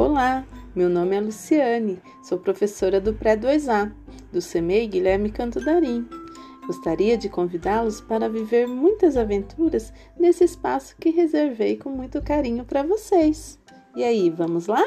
Olá, meu nome é Luciane, sou professora do Pré-2A, do CEMEI Guilherme Cantodarim. Gostaria de convidá-los para viver muitas aventuras nesse espaço que reservei com muito carinho para vocês. E aí, vamos lá?